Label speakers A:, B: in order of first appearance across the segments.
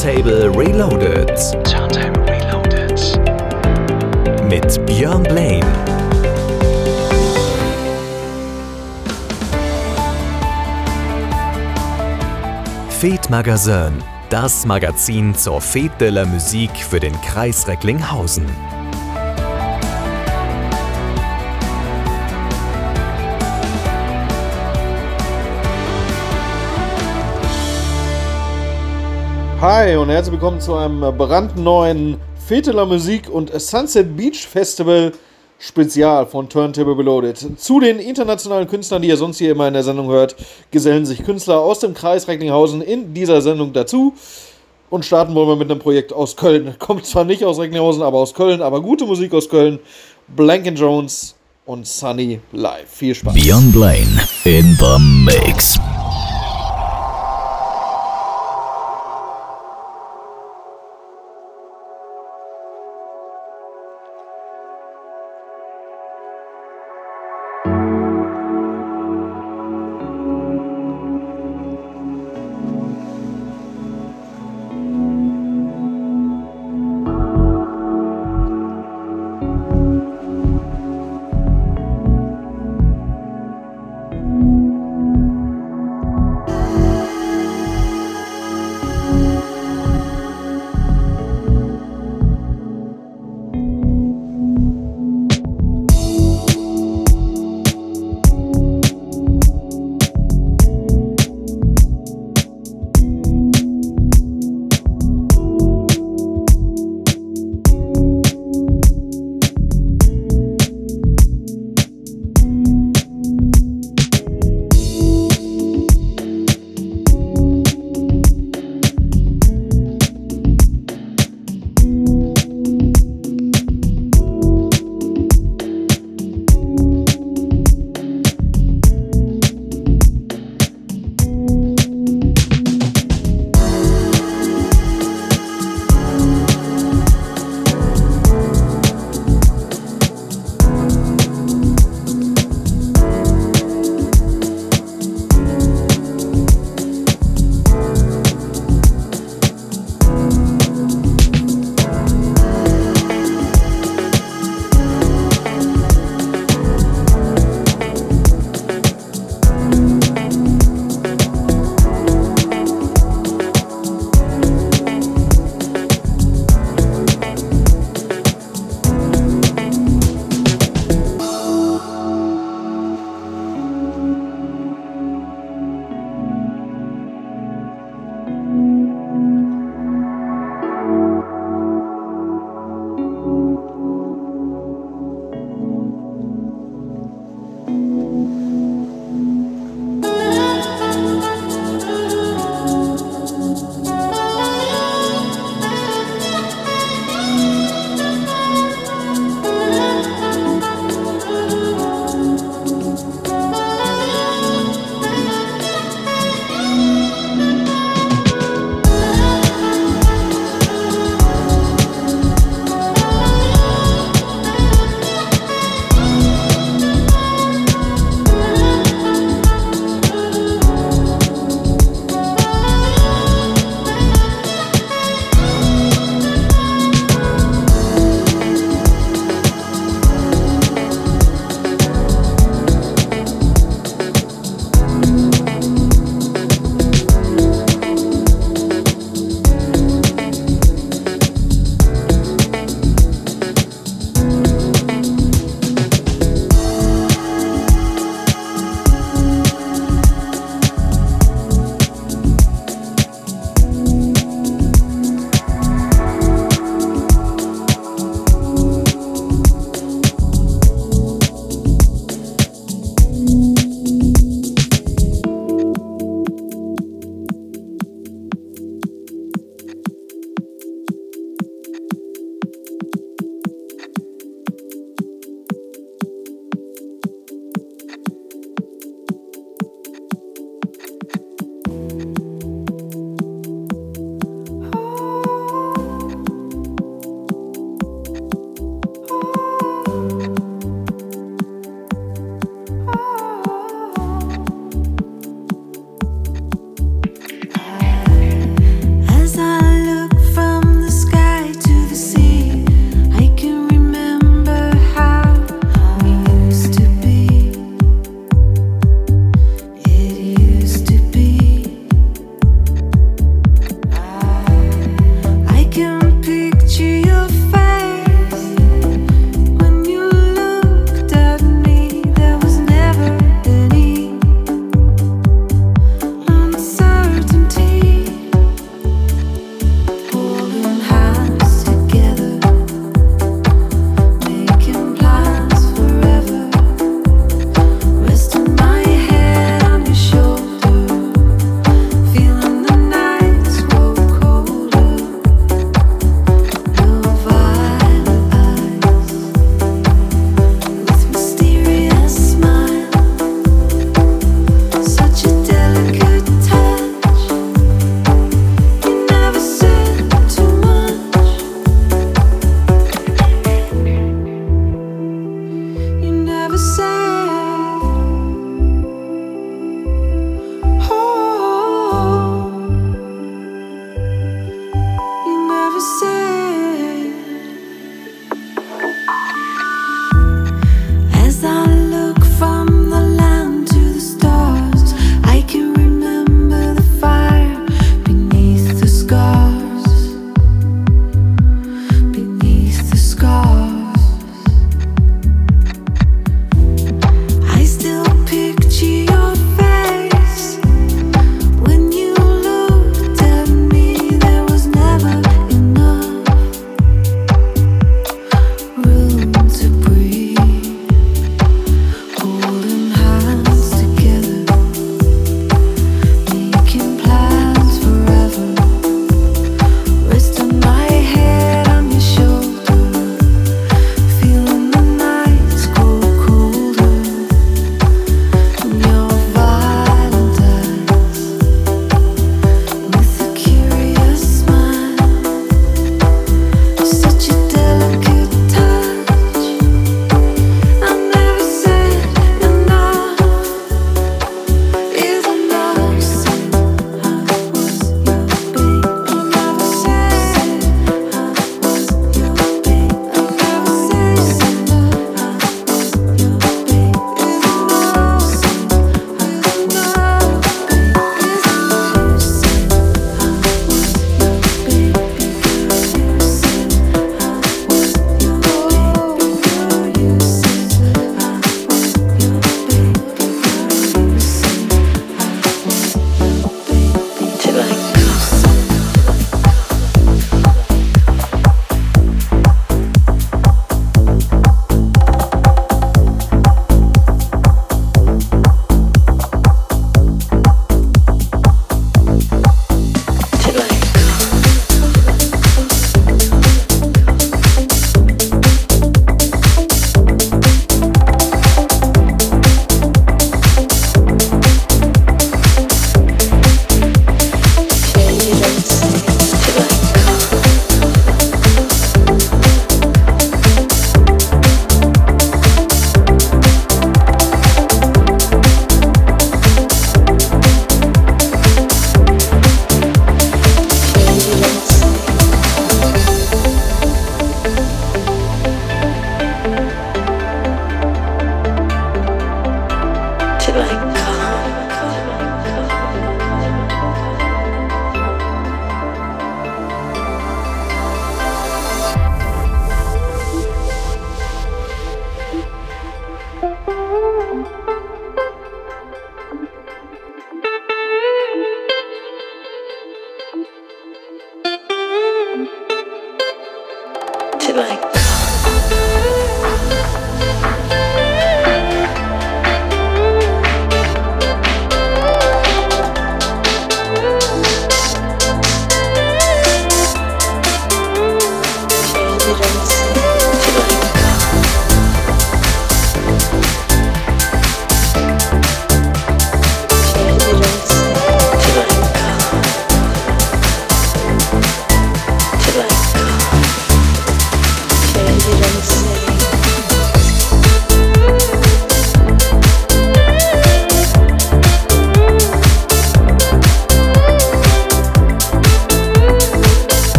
A: Turntable Reloaded. Turntable Reloaded. Mit Björn Blaine. Fete Magazin, das Magazin zur Fete de la Musique für den Kreis Recklinghausen.
B: Hi und herzlich willkommen zu einem brandneuen Feteler Musik und Sunset Beach Festival Spezial von Turntable Reloaded. Zu den internationalen Künstlern, die ihr sonst hier immer in der Sendung hört, gesellen sich Künstler aus dem Kreis Recklinghausen in dieser Sendung dazu. Und starten wollen wir mit einem Projekt aus Köln. Kommt zwar nicht aus Recklinghausen, aber aus Köln, aber gute Musik aus Köln. Blank Jones und Sunny Live. Viel Spaß.
C: Björn Blaine in the Mix.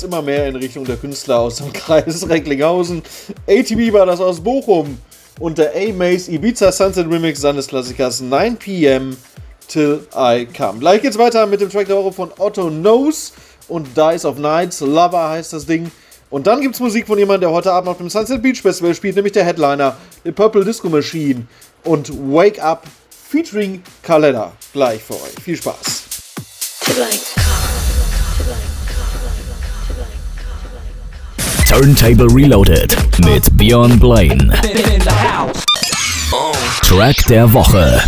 B: Uns immer mehr in Richtung der Künstler aus dem Kreis Recklinghausen. ATB war das aus Bochum und der A-Maze Ibiza Sunset Remix seines Klassikers 9 p.m. Till I Come. Gleich geht's weiter mit dem Track der Woche von Otto Knows und Dice of Nights. Lover heißt das Ding. Und dann gibt's Musik von jemandem, der heute Abend auf dem Sunset Beach Festival spielt, nämlich der Headliner, The Purple Disco Machine und Wake Up featuring Kaleda. Gleich für euch. Viel Spaß.
C: Turntable Reloaded mit Björn Blaine. Track der Woche.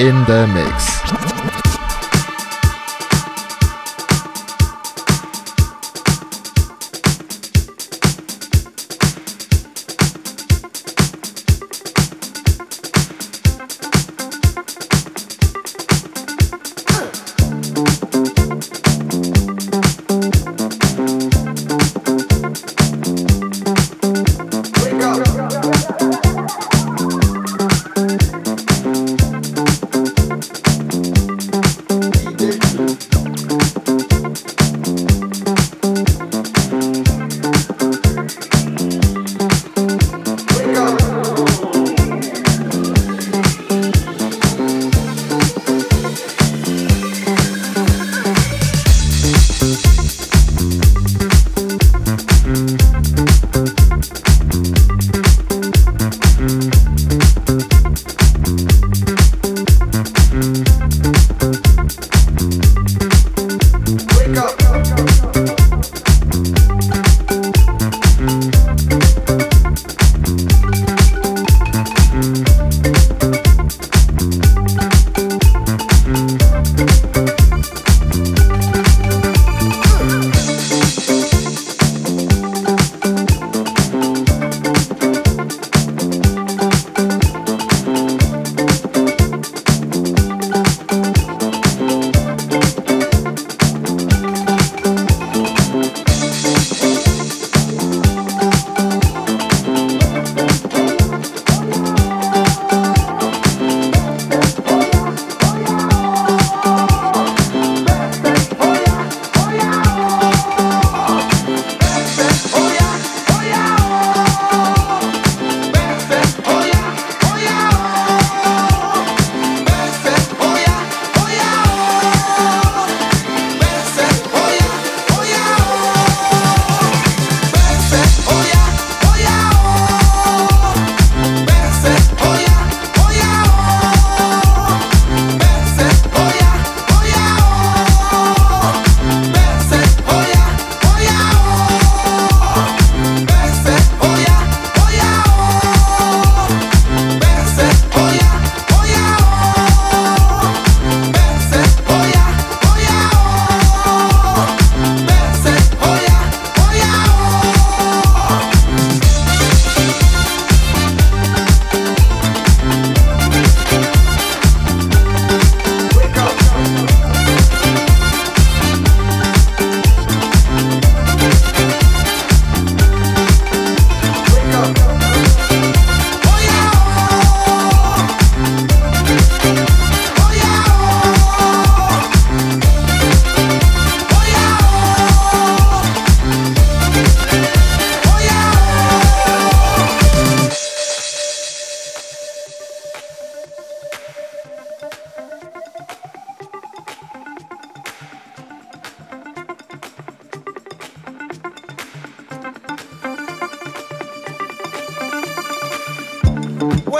D: In the Mix.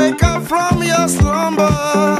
E: wake up from your slumber.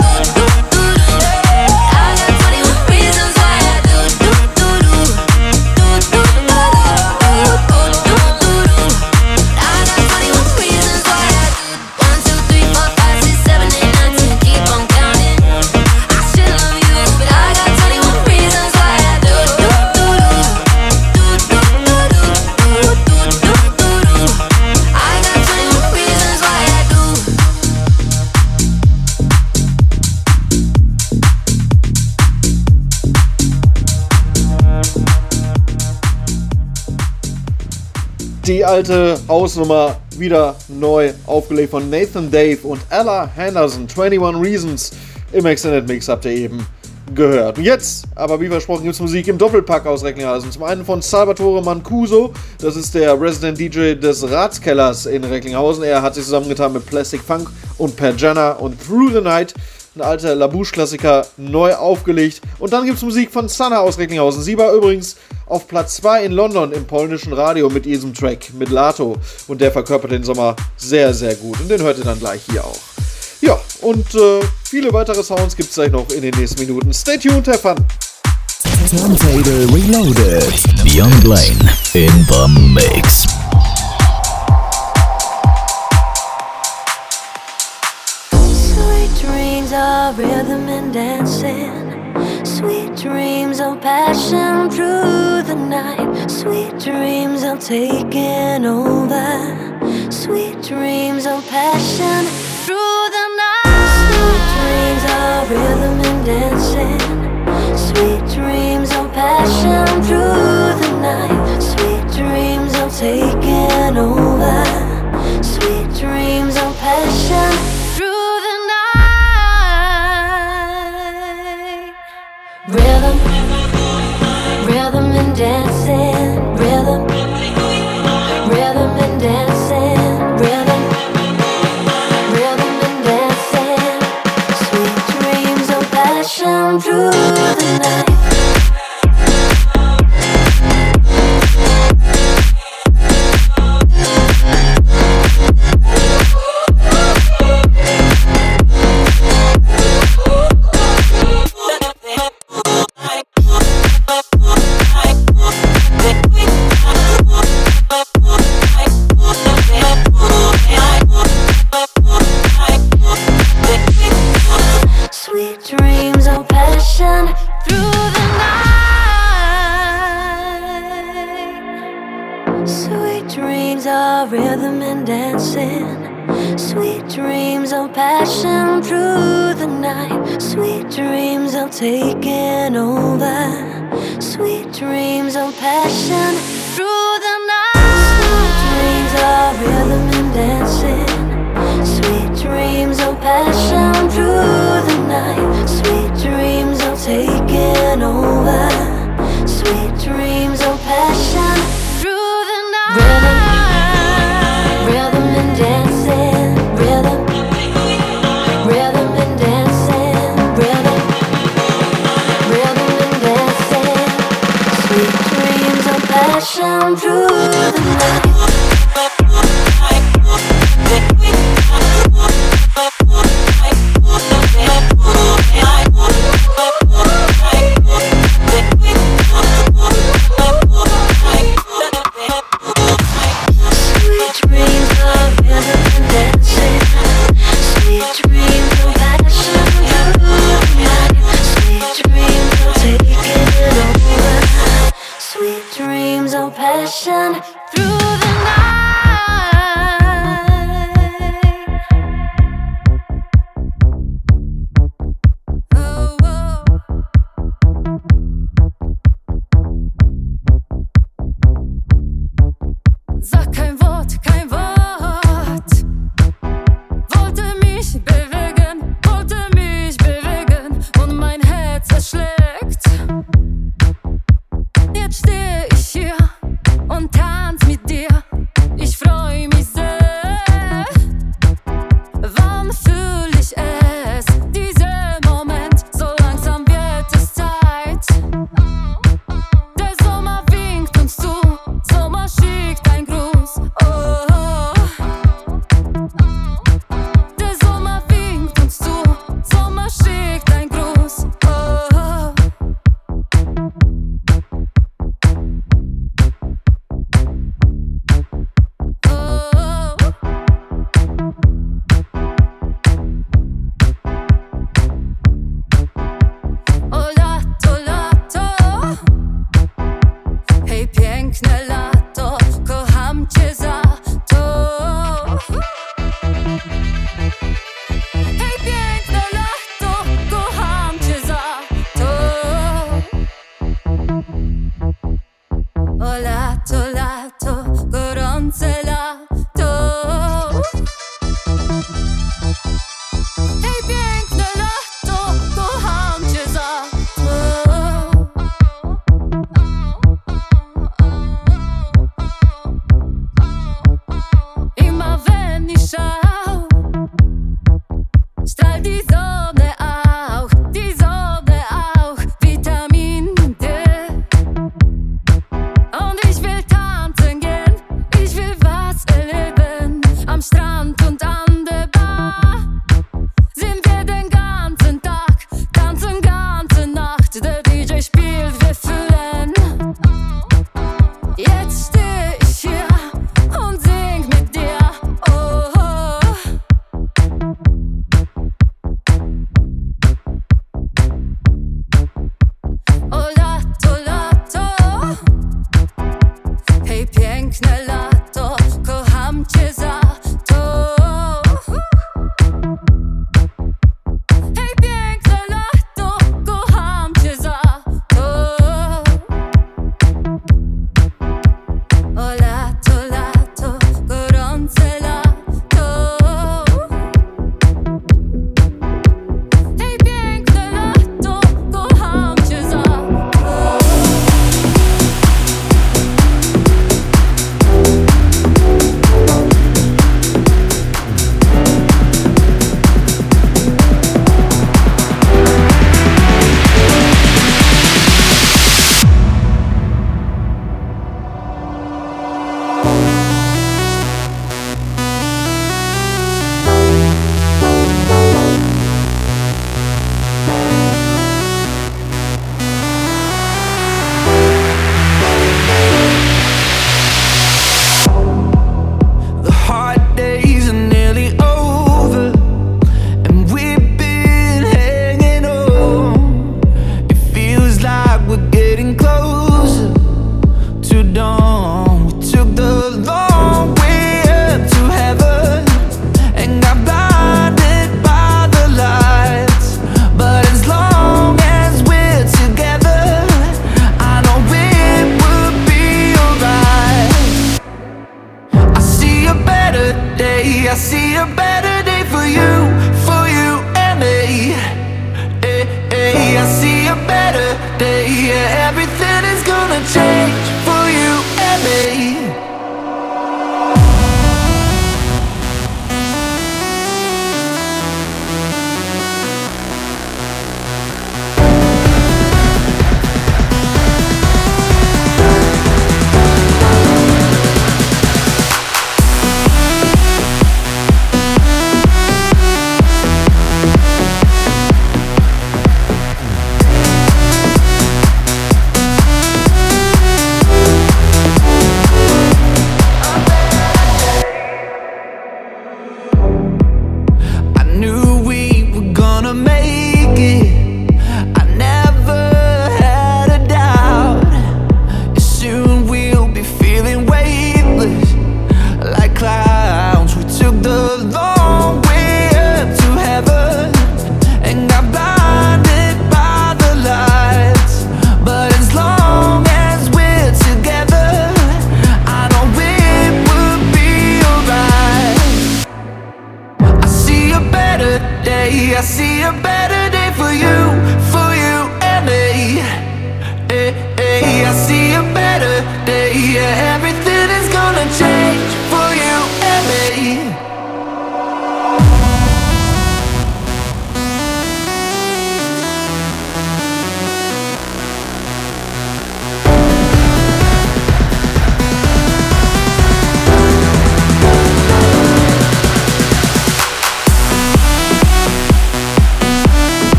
B: Die alte Hausnummer wieder neu aufgelegt von Nathan Dave und Ella Henderson. 21 Reasons im Extended Mix habt ihr eben gehört. Und jetzt, aber wie versprochen, gibt es Musik im Doppelpack aus Recklinghausen. Zum einen von Salvatore Mancuso, das ist der Resident DJ des Ratskellers in Recklinghausen. Er hat sich zusammengetan mit Plastic Funk und Perjana und Through the Night ein alter Labouche-Klassiker, neu aufgelegt. Und dann gibt es Musik von Sanna aus Recklinghausen. Sie war übrigens auf Platz 2 in London im polnischen Radio mit diesem Track, mit Lato. Und der verkörpert den Sommer sehr, sehr gut. Und den hört ihr dann gleich hier auch. Ja, und äh, viele weitere Sounds gibt es gleich noch in den nächsten Minuten. Stay tuned, have fun!
C: Turntable Reloaded. Beyond Lane in the Mix.
F: Of rhythm and dancing. Sweet dreams of passion through the night. Sweet dreams of taking over. Sweet dreams of passion
G: through the night.
F: Sweet dreams of rhythm and dancing. Sweet dreams of passion through the night. Sweet dreams of taking over. pretend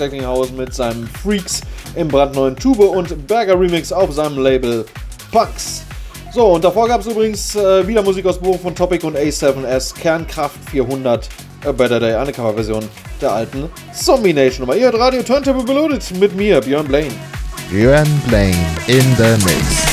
B: Recklinghausen mit seinem Freaks im brandneuen Tube und Berger Remix auf seinem Label Punks. So, und davor gab es übrigens äh, wieder Musik aus Buch von Topic und A7S, Kernkraft 400, A Better Day, eine Coverversion der alten Zombie Nation Nummer. Ihr hört Radio Turntable Beloaded mit mir, Björn Blaine.
D: Björn Blaine in the Mix.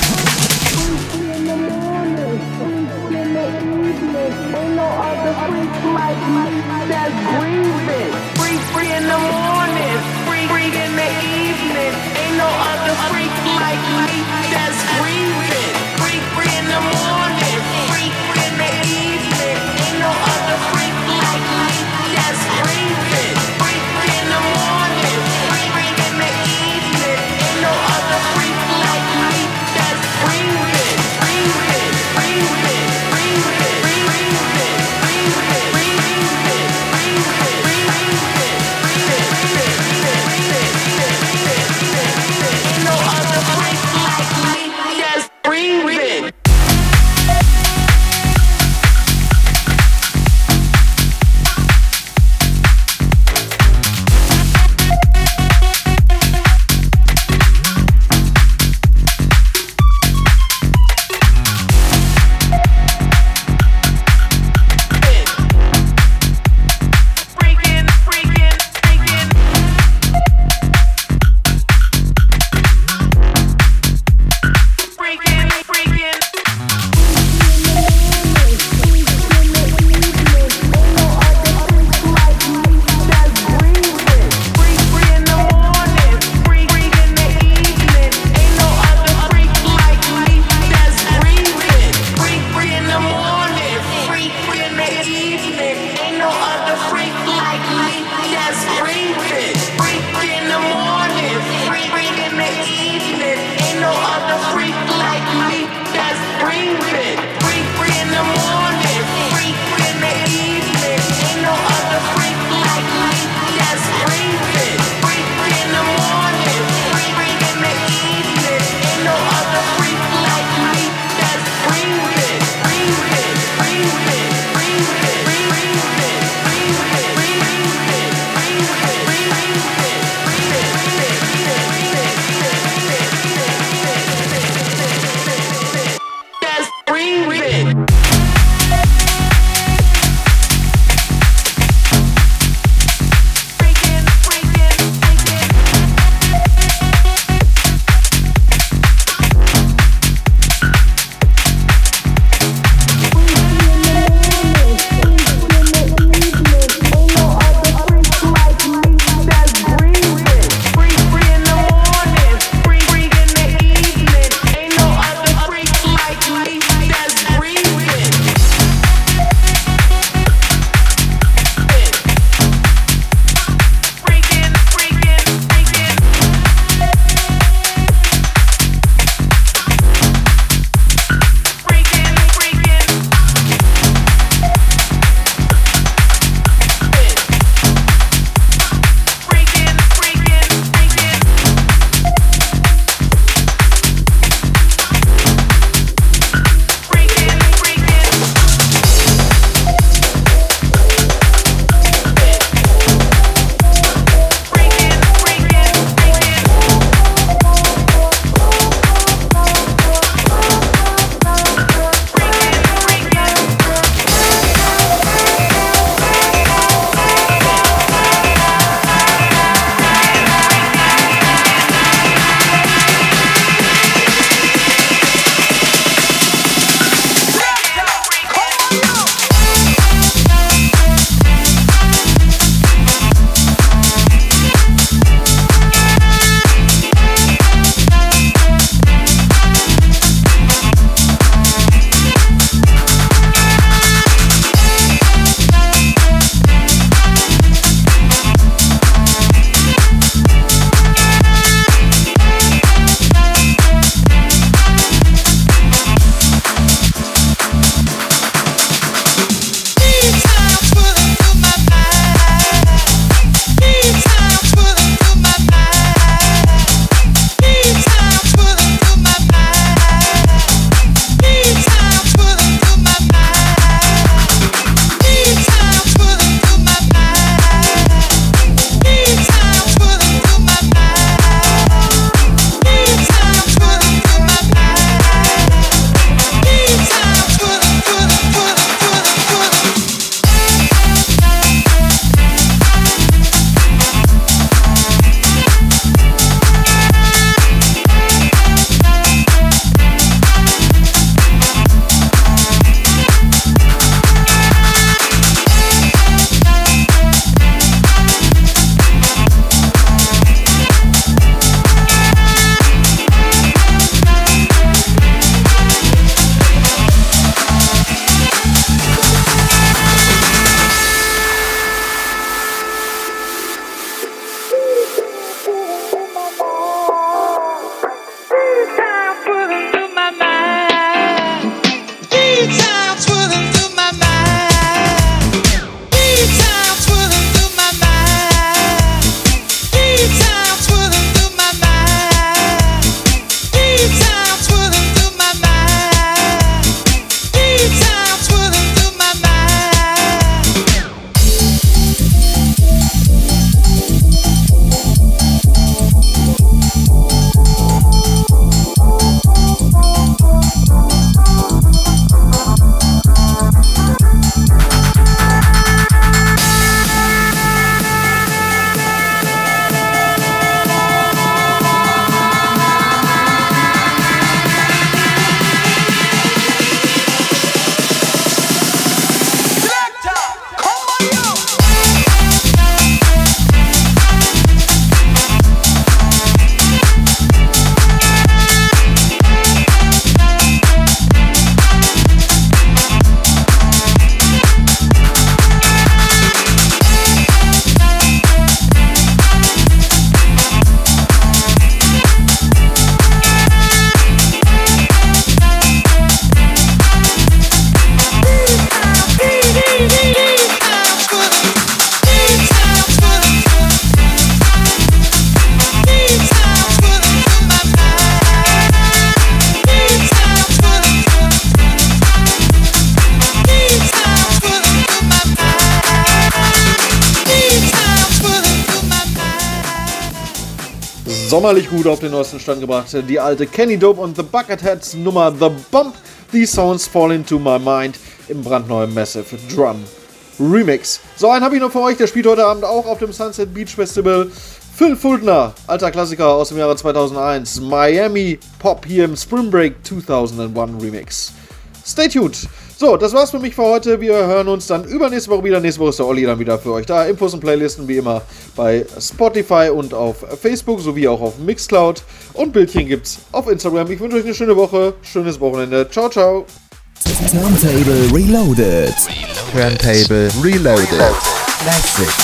B: Stand gebracht. Die alte Kenny Dope und The Bucketheads Nummer The Bump. These Sounds Fall Into My Mind im brandneuen Massive Drum Remix. So, einen habe ich noch für euch, der spielt heute Abend auch auf dem Sunset Beach Festival. Phil Fuldner, alter Klassiker aus dem Jahre 2001. Miami Pop hier im Spring Break 2001 Remix. Stay tuned. So, das war's für mich für heute. Wir hören uns dann übernächste Woche wieder. Nächste Woche ist der Olli dann wieder für euch da. Infos und Playlisten wie immer bei Spotify und auf Facebook sowie auch auf Mixcloud. Und Bildchen gibt's auf Instagram. Ich wünsche euch eine schöne Woche, schönes Wochenende. Ciao, ciao.
C: Turntable Reloaded.
D: Turntable Reloaded.
C: Classic